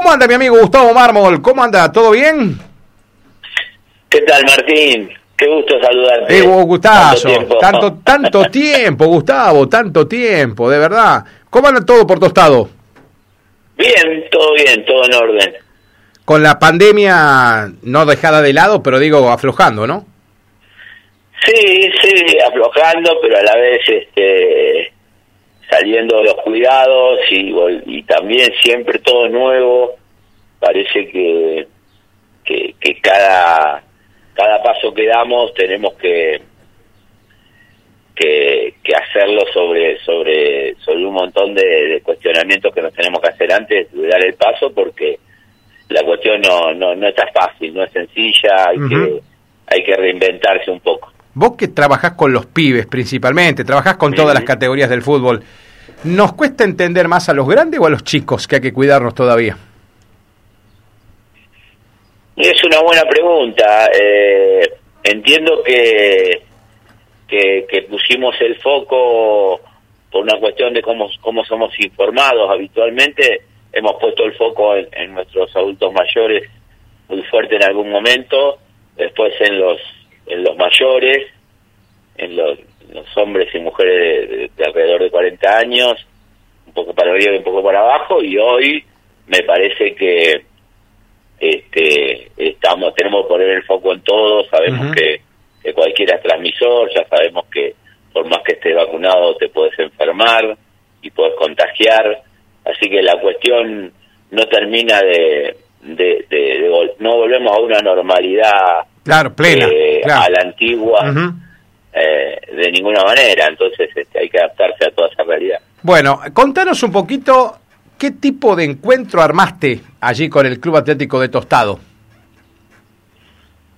¿Cómo anda mi amigo Gustavo Mármol? ¿Cómo anda? ¿Todo bien? ¿Qué tal, Martín? Qué gusto saludarte. Eh, gustazo. Tanto, tanto tiempo, Gustavo, tanto tiempo, de verdad. ¿Cómo anda todo por Tostado? Bien, todo bien, todo en orden. Con la pandemia no dejada de lado, pero digo aflojando, ¿no? Sí, sí, aflojando, pero a la vez este, saliendo de los cuidados y, y también siempre todo nuevo. Parece que, que, cada, cada paso que damos tenemos que, que, hacerlo sobre, sobre, sobre un montón de, cuestionamientos que nos tenemos que hacer antes de dar el paso porque la cuestión no, no, no está fácil, no es sencilla, hay, que, hay que reinventarse un poco. Vos que trabajás con los pibes principalmente, trabajás con todas las categorías del fútbol, ¿nos cuesta entender más a los grandes o a los chicos que hay que cuidarnos todavía? Es una buena pregunta. Eh, entiendo que, que, pusimos el foco por una cuestión de cómo, cómo somos informados habitualmente. Hemos puesto el foco en, en nuestros adultos mayores muy fuerte en algún momento, después en los en los mayores, en los, hombres y mujeres de, alrededor de 40 años, un poco para arriba y un poco para abajo, y hoy me parece que este estamos tenemos que poner el foco en todo, sabemos que, que cualquiera es transmisor, ya sabemos que por más que estés vacunado te puedes enfermar y puedes contagiar, así que la cuestión no termina de, de no volvemos a una normalidad Claro, plena. Eh, a la antigua, eh, de ninguna manera. Entonces este, hay que adaptarse a toda esa realidad. Bueno, contanos un poquito qué tipo de encuentro armaste allí con el Club Atlético de Tostado.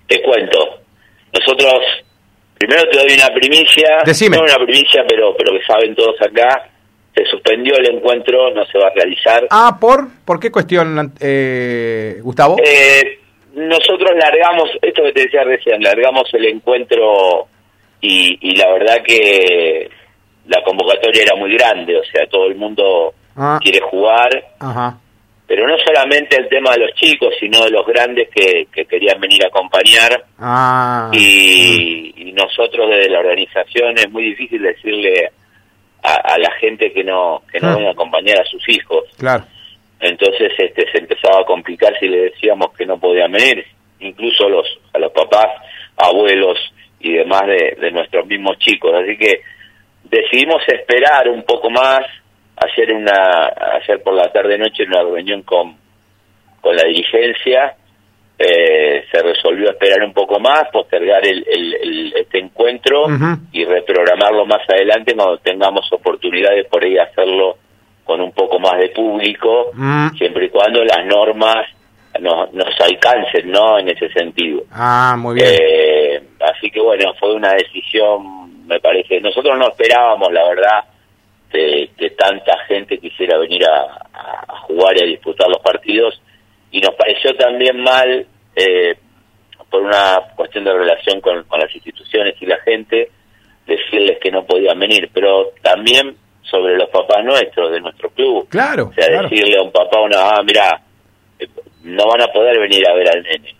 Te cuento. Nosotros, primero te doy una primicia. Decime. No una primicia, pero, pero que saben todos acá. Se suspendió el encuentro, no se va a realizar. Ah, ¿por? ¿Por qué cuestión, eh, Gustavo? Eh, nosotros largamos, esto que te decía recién, largamos el encuentro y, la verdad que la convocatoria era muy grande, o sea, todo el mundo ah. quiere jugar, pero no solamente el tema de los chicos, sino de los grandes que, querían venir a acompañar. Ah. Y, nosotros desde la organización es muy difícil decirle a, la gente que no que no ah. venga a acompañar a sus hijos. Claro entonces este se empezaba a complicar si le decíamos que no podía venir incluso los a los papás abuelos y demás de, nuestros mismos chicos. Así que decidimos esperar un poco más hacer una hacer por la tarde noche una reunión con con la dirigencia. Eh, se resolvió esperar un poco más postergar el, este encuentro y reprogramarlo más adelante cuando tengamos oportunidades por ahí hacerlo con un poco más de público, mm. siempre y cuando las normas nos, nos alcancen, ¿no? En ese sentido. Ah, muy bien. Eh, así que bueno, fue una decisión, me parece. Nosotros no esperábamos, la verdad, que tanta gente quisiera venir a, jugar y a disputar los partidos. Y nos pareció también mal, eh, por una cuestión de relación con, con las instituciones y la gente, decirles que no podían venir. Pero también sobre los papás nuestros, de nuestro club. Claro. O sea, decirle a un papá una, ah, mira, eh, no van a poder venir a ver al nene.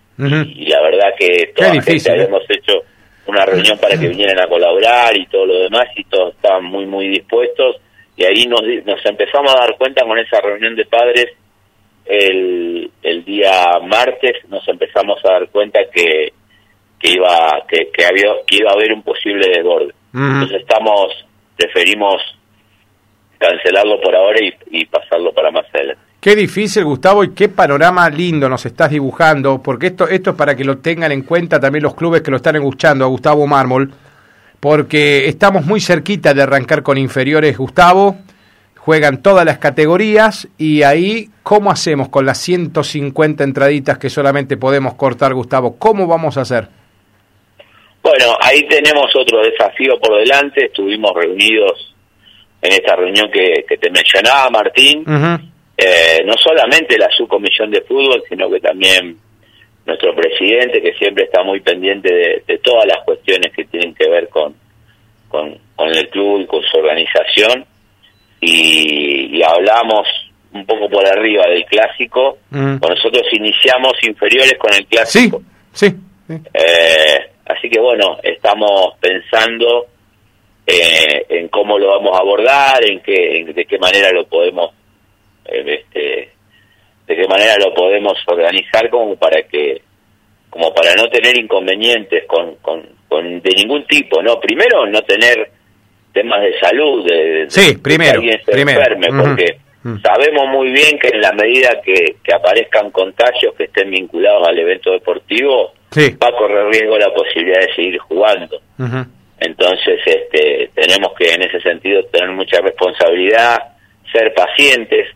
y, la verdad que toda difícil, ¿eh? hemos hecho una reunión para que vinieran a colaborar y todo lo demás y todos estaban muy, muy dispuestos. Y ahí nos, nos empezamos a dar cuenta con esa reunión de padres el, el día martes, nos empezamos a dar cuenta que, que iba que, que había que iba a haber un posible desborde. Entonces estamos preferimos cancelarlo por ahora y, pasarlo para más adelante. Qué difícil, Gustavo, y qué panorama lindo nos estás dibujando, porque esto, esto es para que lo tengan en cuenta también los clubes que lo están escuchando a Gustavo Mármol, porque estamos muy cerquita de arrancar con inferiores, Gustavo, juegan todas las categorías y ahí, ¿cómo hacemos con las 150 entraditas que solamente podemos cortar, Gustavo? ¿Cómo vamos a hacer? Bueno, ahí tenemos otro desafío por delante, estuvimos reunidos en esta reunión que, te mencionaba, Martín, eh, no solamente la subcomisión de fútbol, sino que también nuestro presidente, que siempre está muy pendiente de, todas las cuestiones que tienen que ver con, con, el club y con su organización, y, hablamos un poco por arriba del clásico. Mm. Nosotros iniciamos inferiores con el clásico. Sí, sí. sí. Eh, así que bueno, estamos pensando eh, en cómo lo vamos a abordar, en qué, en de qué manera lo podemos, eh, este, de qué manera lo podemos organizar como para que, como para no tener inconvenientes con, con, con de ningún tipo, ¿no? Primero no tener temas de salud, de, Sí, de primero, que alguien se primero. enferme, porque Mm. sabemos muy bien que en la medida que, que aparezcan contagios que estén vinculados al evento deportivo, Sí. va a correr riesgo la posibilidad de seguir jugando. Ujú. Entonces, este, tenemos que en ese sentido tener mucha responsabilidad, ser pacientes,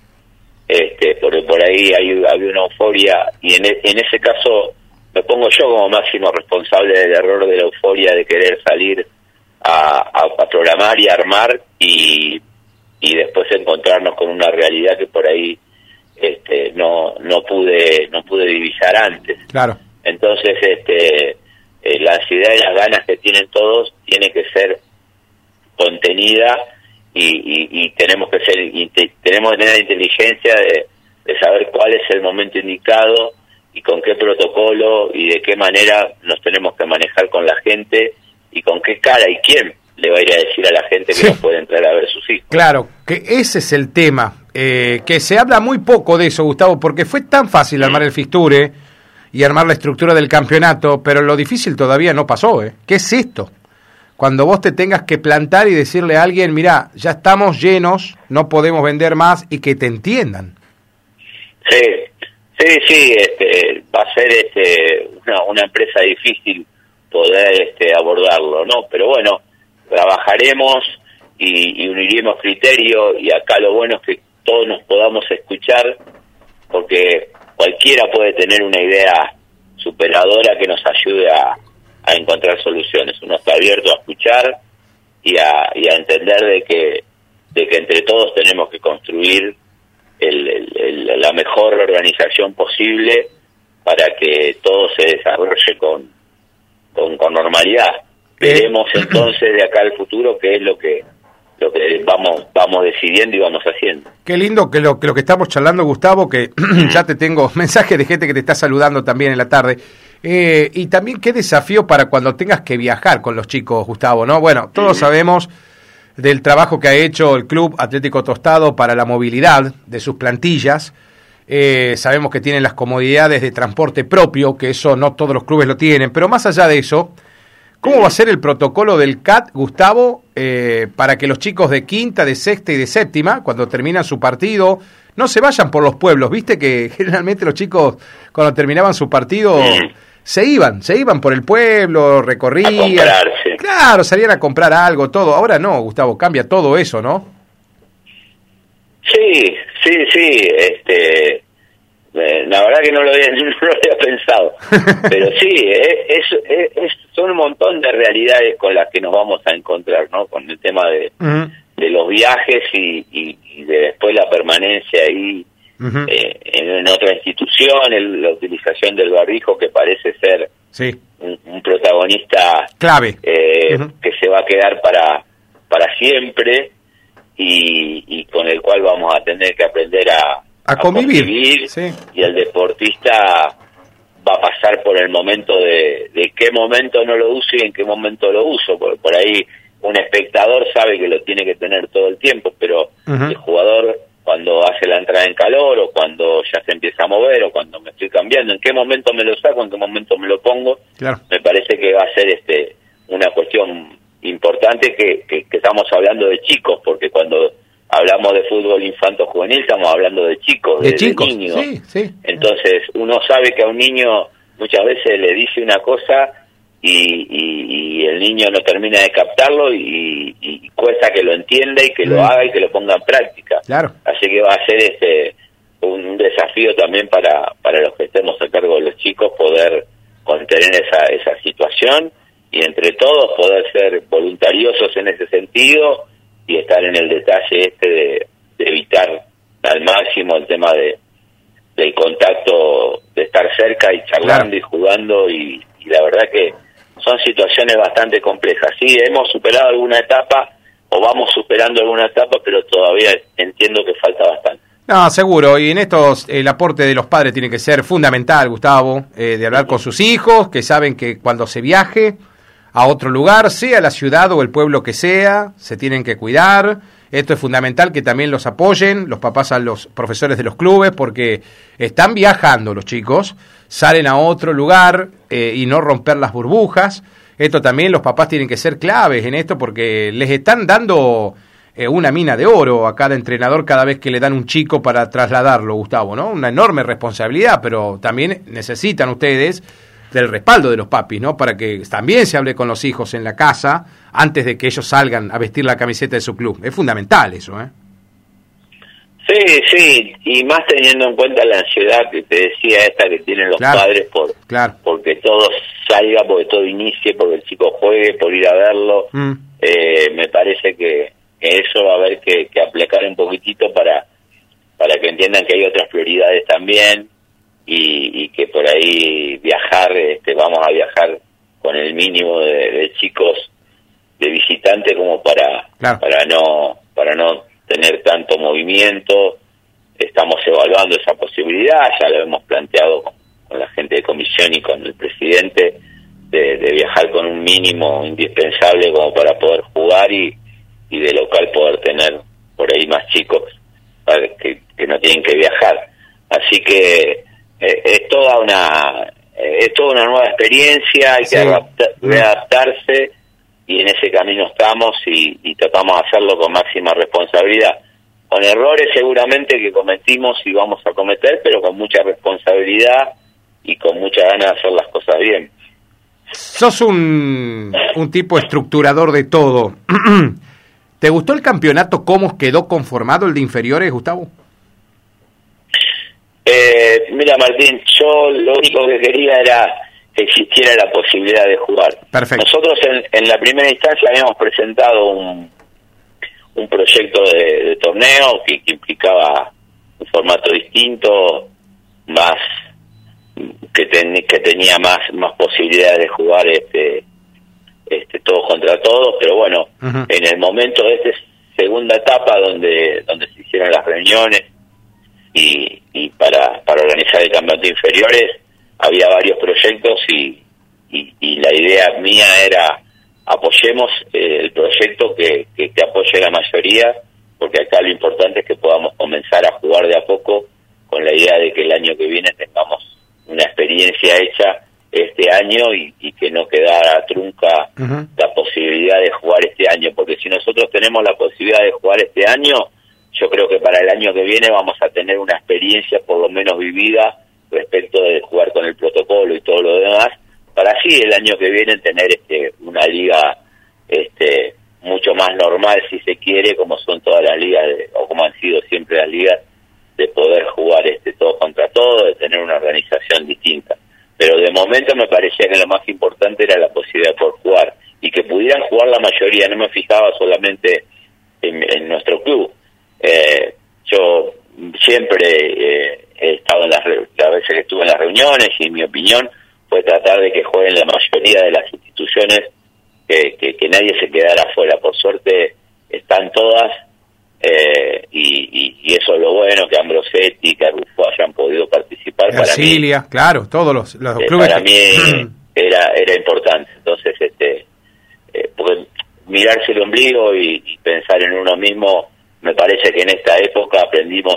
este, porque por ahí hay, había una euforia y en, e- en ese caso me pongo yo como máximo responsable del error de la euforia de querer salir a, a- a programar y armar y, y después encontrarnos con una realidad que por ahí este, no no pude no pude divisar antes. Claro. Entonces, este, eh, la ansiedad y las ganas que tienen todos tiene que ser contenida y, y- y tenemos que ser tenemos que tener la inteligencia de, de saber cuál es el momento indicado y con qué protocolo y de qué manera nos tenemos que manejar con la gente y con qué cara y quién le va a ir a decir a la gente que Sí. no puede entrar a ver sus hijos. Claro, que ese es el tema, eh, que se habla muy poco de eso, Gustavo, porque fue tan fácil armar el fixture y armar la estructura del campeonato, pero lo difícil todavía no pasó, ¿eh? ¿Qué es esto? Cuando vos te tengas que plantar y decirle a alguien, mira, ya estamos llenos, no podemos vender más y que te entiendan. Sí, sí, sí, este, va a ser este, una, una empresa difícil poder este, abordarlo, ¿no? Pero bueno, trabajaremos y, y uniremos criterios y acá lo bueno es que todos nos podamos escuchar porque cualquiera puede tener una idea superadora que nos ayude a, a encontrar soluciones. Uno está abierto a escuchar y a, y a entender de que, de que entre todos tenemos que construir el- el- el- la mejor organización posible para que todo se desarrolle con, con, con normalidad. Eh. Veremos entonces de acá al futuro qué es lo que lo que vamos vamos decidiendo y vamos haciendo. Qué lindo que lo que, lo que estamos charlando, Gustavo, que ya te tengo mensajes de gente que te está saludando también en la tarde. Eh, y también qué desafío para cuando tengas que viajar con los chicos, Gustavo, ¿no? Bueno, todos sabemos del trabajo que ha hecho el Club Atlético Tostado para la movilidad de sus plantillas. Eh, sabemos que tienen las comodidades de transporte propio, que eso no todos los clubes lo tienen, pero más allá de eso, ¿cómo va a ser el protocolo del CAT, Gustavo, eh, para que los chicos de quinta, de sexta y de séptima, cuando terminan su partido, no se vayan por los pueblos? Viste que generalmente los chicos, cuando terminaban su partido, se iban, se iban por el pueblo, recorrían. A comprarse. Claro, salían a comprar algo, todo. Ahora no, Gustavo, cambia todo eso, ¿no? Sí, sí, sí, este, eh, la verdad que no lo había, no lo había pensado, pero sí, eh, es, es- es- son un montón de realidades con las que nos vamos a encontrar, ¿no? Con el tema de, de los viajes y, y- y de después la permanencia ahí eh, en, en otra institución, el- la utilización del barrijo que parece ser Sí, un, un protagonista clave. eh, que se va a quedar para para siempre y, y con el cual vamos a tener que aprender a, A convivir, convivir, sí. y el deportista va a pasar por el momento de, de qué momento no lo uso y en qué momento lo uso, porque por ahí un espectador sabe que lo tiene que tener todo el tiempo, pero el jugador cuando hace la entrada en calor o cuando ya se empieza a mover o cuando me estoy cambiando, en qué momento me lo saco, en qué momento me lo pongo, Claro. me parece que va a ser este una cuestión importante que, que, que estamos hablando de chicos, porque cuando hablamos de fútbol infanto juvenil estamos hablando de chicos, De de, chicos, niños. sí, sí. Entonces uno sabe que a un niño muchas veces le dice una cosa y, y- y el niño no termina de captarlo y, y cuesta que lo entienda y que lo Mm. haga y que lo ponga en práctica. Claro. Así que va a ser este un desafío también para, para los que estemos a cargo de los chicos poder contener esa, esa situación y entre todos poder ser voluntariosos en ese sentido y estar en el detalle este de, de evitar al máximo el tema de del contacto, de estar cerca y charlando Claro. y jugando y, y la verdad que son situaciones bastante complejas. Sí, hemos superado alguna etapa o vamos superando alguna etapa, pero todavía entiendo que falta bastante. No, seguro. Y en estos el aporte de los padres tiene que ser fundamental, Gustavo, eh, de hablar con sus hijos, que saben que cuando se viaje a otro lugar, sea la ciudad o el pueblo que sea, se tienen que cuidar. Esto es fundamental que también los apoyen, los papás a los profesores de los clubes, porque están viajando los chicos, salen a otro lugar eh, y no romper las burbujas. Esto también los papás tienen que ser claves en esto porque les están dando eh, una mina de oro a cada entrenador cada vez que le dan un chico para trasladarlo, Gustavo, ¿no? Una enorme responsabilidad, pero también necesitan ustedes del respaldo de los papis, ¿no? Para que también se hable con los hijos en la casa antes de que ellos salgan a vestir la camiseta de su club. Es fundamental eso, ¿eh? Sí, sí, y más teniendo en cuenta la ansiedad que te decía esta que tienen los padres por porque todo salga, porque todo inicie, porque el chico juegue, por ir a verlo. Mm. Eh, me parece que, eso va a haber que, aplicar un poquitito para, para que entiendan que hay otras prioridades también y, que por ahí viajar, este, vamos a viajar con el mínimo de, chicos de visitante como para, para no para no tener tanto movimiento. Estamos evaluando esa posibilidad, ya lo hemos planteado con, la gente de comisión y con el presidente, de, viajar con un mínimo indispensable como para poder jugar y, y de local poder tener por ahí más chicos que, que no tienen que viajar. Así que eh, es toda una eh, es toda una nueva experiencia, hay que readaptarse y en ese camino estamos y, tratamos de hacerlo con máxima responsabilidad. Con errores seguramente que cometimos y vamos a cometer, pero con mucha responsabilidad y con mucha ganas de hacer las cosas bien. Sos un, un tipo estructurador de todo. ¿Te gustó el campeonato? ¿Cómo quedó conformado el de inferiores, Gustavo? Eh, mira, Martín, yo lo único que quería era existiera la posibilidad de jugar. Nosotros en, la primera instancia habíamos presentado un, un proyecto de, torneo que, implicaba un formato distinto, más que, que tenía más más posibilidades de jugar este este todos contra todos, pero bueno, en el momento de esta segunda etapa donde donde se hicieron las reuniones y, y para para organizar el campeonato inferiores había varios proyectos y, y, la idea mía era apoyemos eh, el proyecto que, que, apoye la mayoría, porque acá lo importante es que podamos comenzar a jugar de a poco con la idea de que el año que viene tengamos una experiencia hecha este año y, que no quedara trunca la posibilidad de jugar este año, porque si nosotros tenemos la posibilidad de jugar este año, yo creo que para el año que viene vamos a tener una experiencia por lo menos vivida respecto de jugar con el protocolo y todo lo demás, para así el año que viene tener este, una liga este, mucho más normal, si se quiere, como son todas las ligas, o como han sido siempre las ligas, de poder jugar este todo contra todo, de tener una organización distinta. Pero de momento me parecía que lo más importante era la posibilidad de poder jugar y que pudieran jugar la mayoría. No me fijaba solamente en, nuestro club. Eh, yo siempre eh, he estado en las, las veces que estuve en las reuniones y mi opinión fue tratar de que jueguen la mayoría de las instituciones, que, que, nadie se quedara afuera. Por suerte están todas eh, y, y, eso es lo bueno, que Ambrosetti, que Rufo hayan podido participar. Brasilia, claro, todos los, los eh, clubes. Para mí era, era importante. Entonces, este eh, mirarse el ombligo y, y pensar en uno mismo, me parece que en esta época aprendimos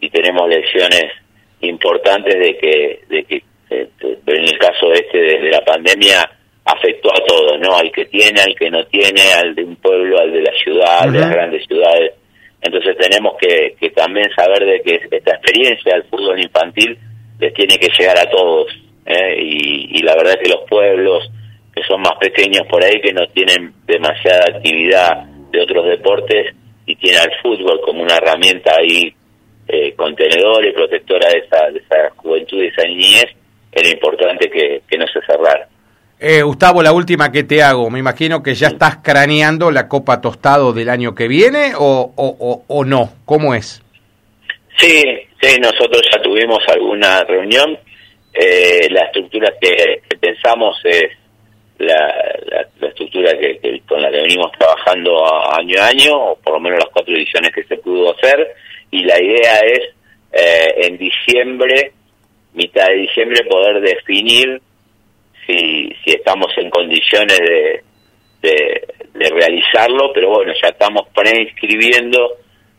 y tenemos lecciones importantes de que, de que eh, en el caso este de, la pandemia afectó a todos, ¿no? Al que tiene, al que no tiene, al de un pueblo, al de la ciudad, de las grandes ciudades. Entonces tenemos que, que también saber de que esta experiencia del fútbol infantil les tiene que llegar a todos. ¿eh? Y, y la verdad es que los pueblos que son más pequeños por ahí, que no tienen demasiada actividad de otros deportes y tienen al fútbol como una herramienta ahí eh, contenedor y protectora de esa, de esa juventud y esa niñez, era importante que, no se cerrara. Eh, Gustavo, la última que te hago, me imagino que ya estás craneando la Copa Tostado del año que viene o, o, o, no, ¿cómo es? Sí, sí, nosotros ya tuvimos alguna reunión, eh, la estructura que, pensamos es la, la, estructura que, con la que venimos trabajando año a año, o por lo menos las cuatro ediciones que se pudo hacer, y la idea es eh, en diciembre, mitad de diciembre, poder definir si, si estamos en condiciones de, de, realizarlo, pero bueno, ya estamos preinscribiendo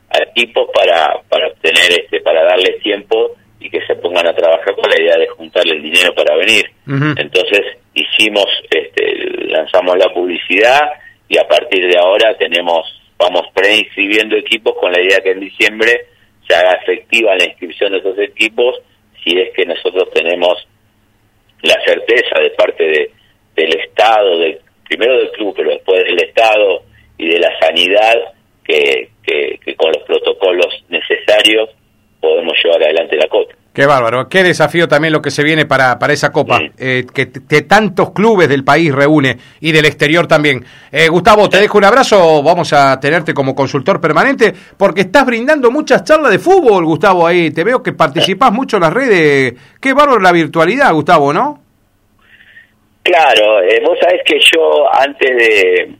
a equipos para, para obtener este, para darles tiempo y que se pongan a trabajar con la idea de juntarle el dinero para venir. Entonces hicimos, este, lanzamos la publicidad y a partir de ahora tenemos, vamos preinscribiendo equipos con la idea que en diciembre se haga efectiva la inscripción de esos equipos si es que nosotros tenemos la certeza de parte de, del Estado, de, primero del club, pero después del Estado y de la sanidad, que, que con los protocolos necesarios podemos llevar adelante la Copa. Qué bárbaro, qué desafío también lo que se viene para, para esa Copa, eh, que, tantos clubes del país reúne y del exterior también. Eh, Gustavo, te dejo un abrazo, vamos a tenerte como consultor permanente, porque estás brindando muchas charlas de fútbol, Gustavo, ahí. Te veo que participás mucho en las redes. Qué bárbaro la virtualidad, Gustavo, ¿no? Claro, eh, vos sabés que yo antes de...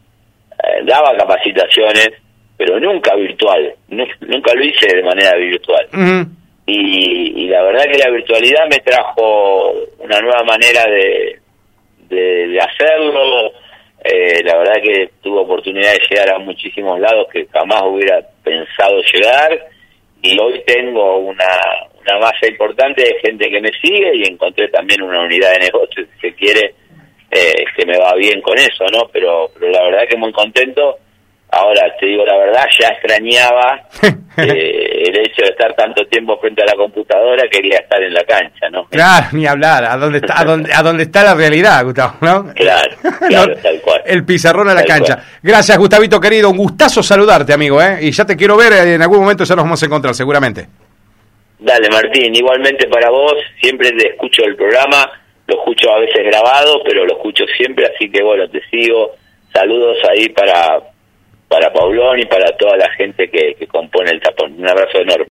daba capacitaciones, pero nunca virtual, nunca lo hice de manera virtual y, la verdad que la virtualidad me trajo una nueva manera de, de, hacerlo. Eh, la verdad que tuve oportunidad de llegar a muchísimos lados que jamás hubiera pensado llegar y hoy tengo una, una masa importante de gente que me sigue y encontré también una unidad de negocio, si se quiere, eh, que me va bien con eso, ¿no? Pero, pero la verdad que muy contento Ahora, te digo la verdad, ya extrañaba eh, el hecho de estar tanto tiempo frente a la computadora, quería estar en la cancha, ¿no? Claro, ni hablar, a dónde está, a dónde, a dónde está la realidad, Gustavo, ¿no? Claro, claro, tal cual. El pizarrón a la cancha. Gracias, Gustavito querido, un gustazo saludarte, amigo, ¿eh? Y ya te quiero ver, en algún momento ya nos vamos a encontrar, seguramente. Dale, Martín, igualmente para vos, siempre te escucho el programa, lo escucho a veces grabado, pero lo escucho siempre, así que bueno, te sigo. Saludos ahí para para Paulón y para toda la gente que, que compone el tapón. Un abrazo enorme.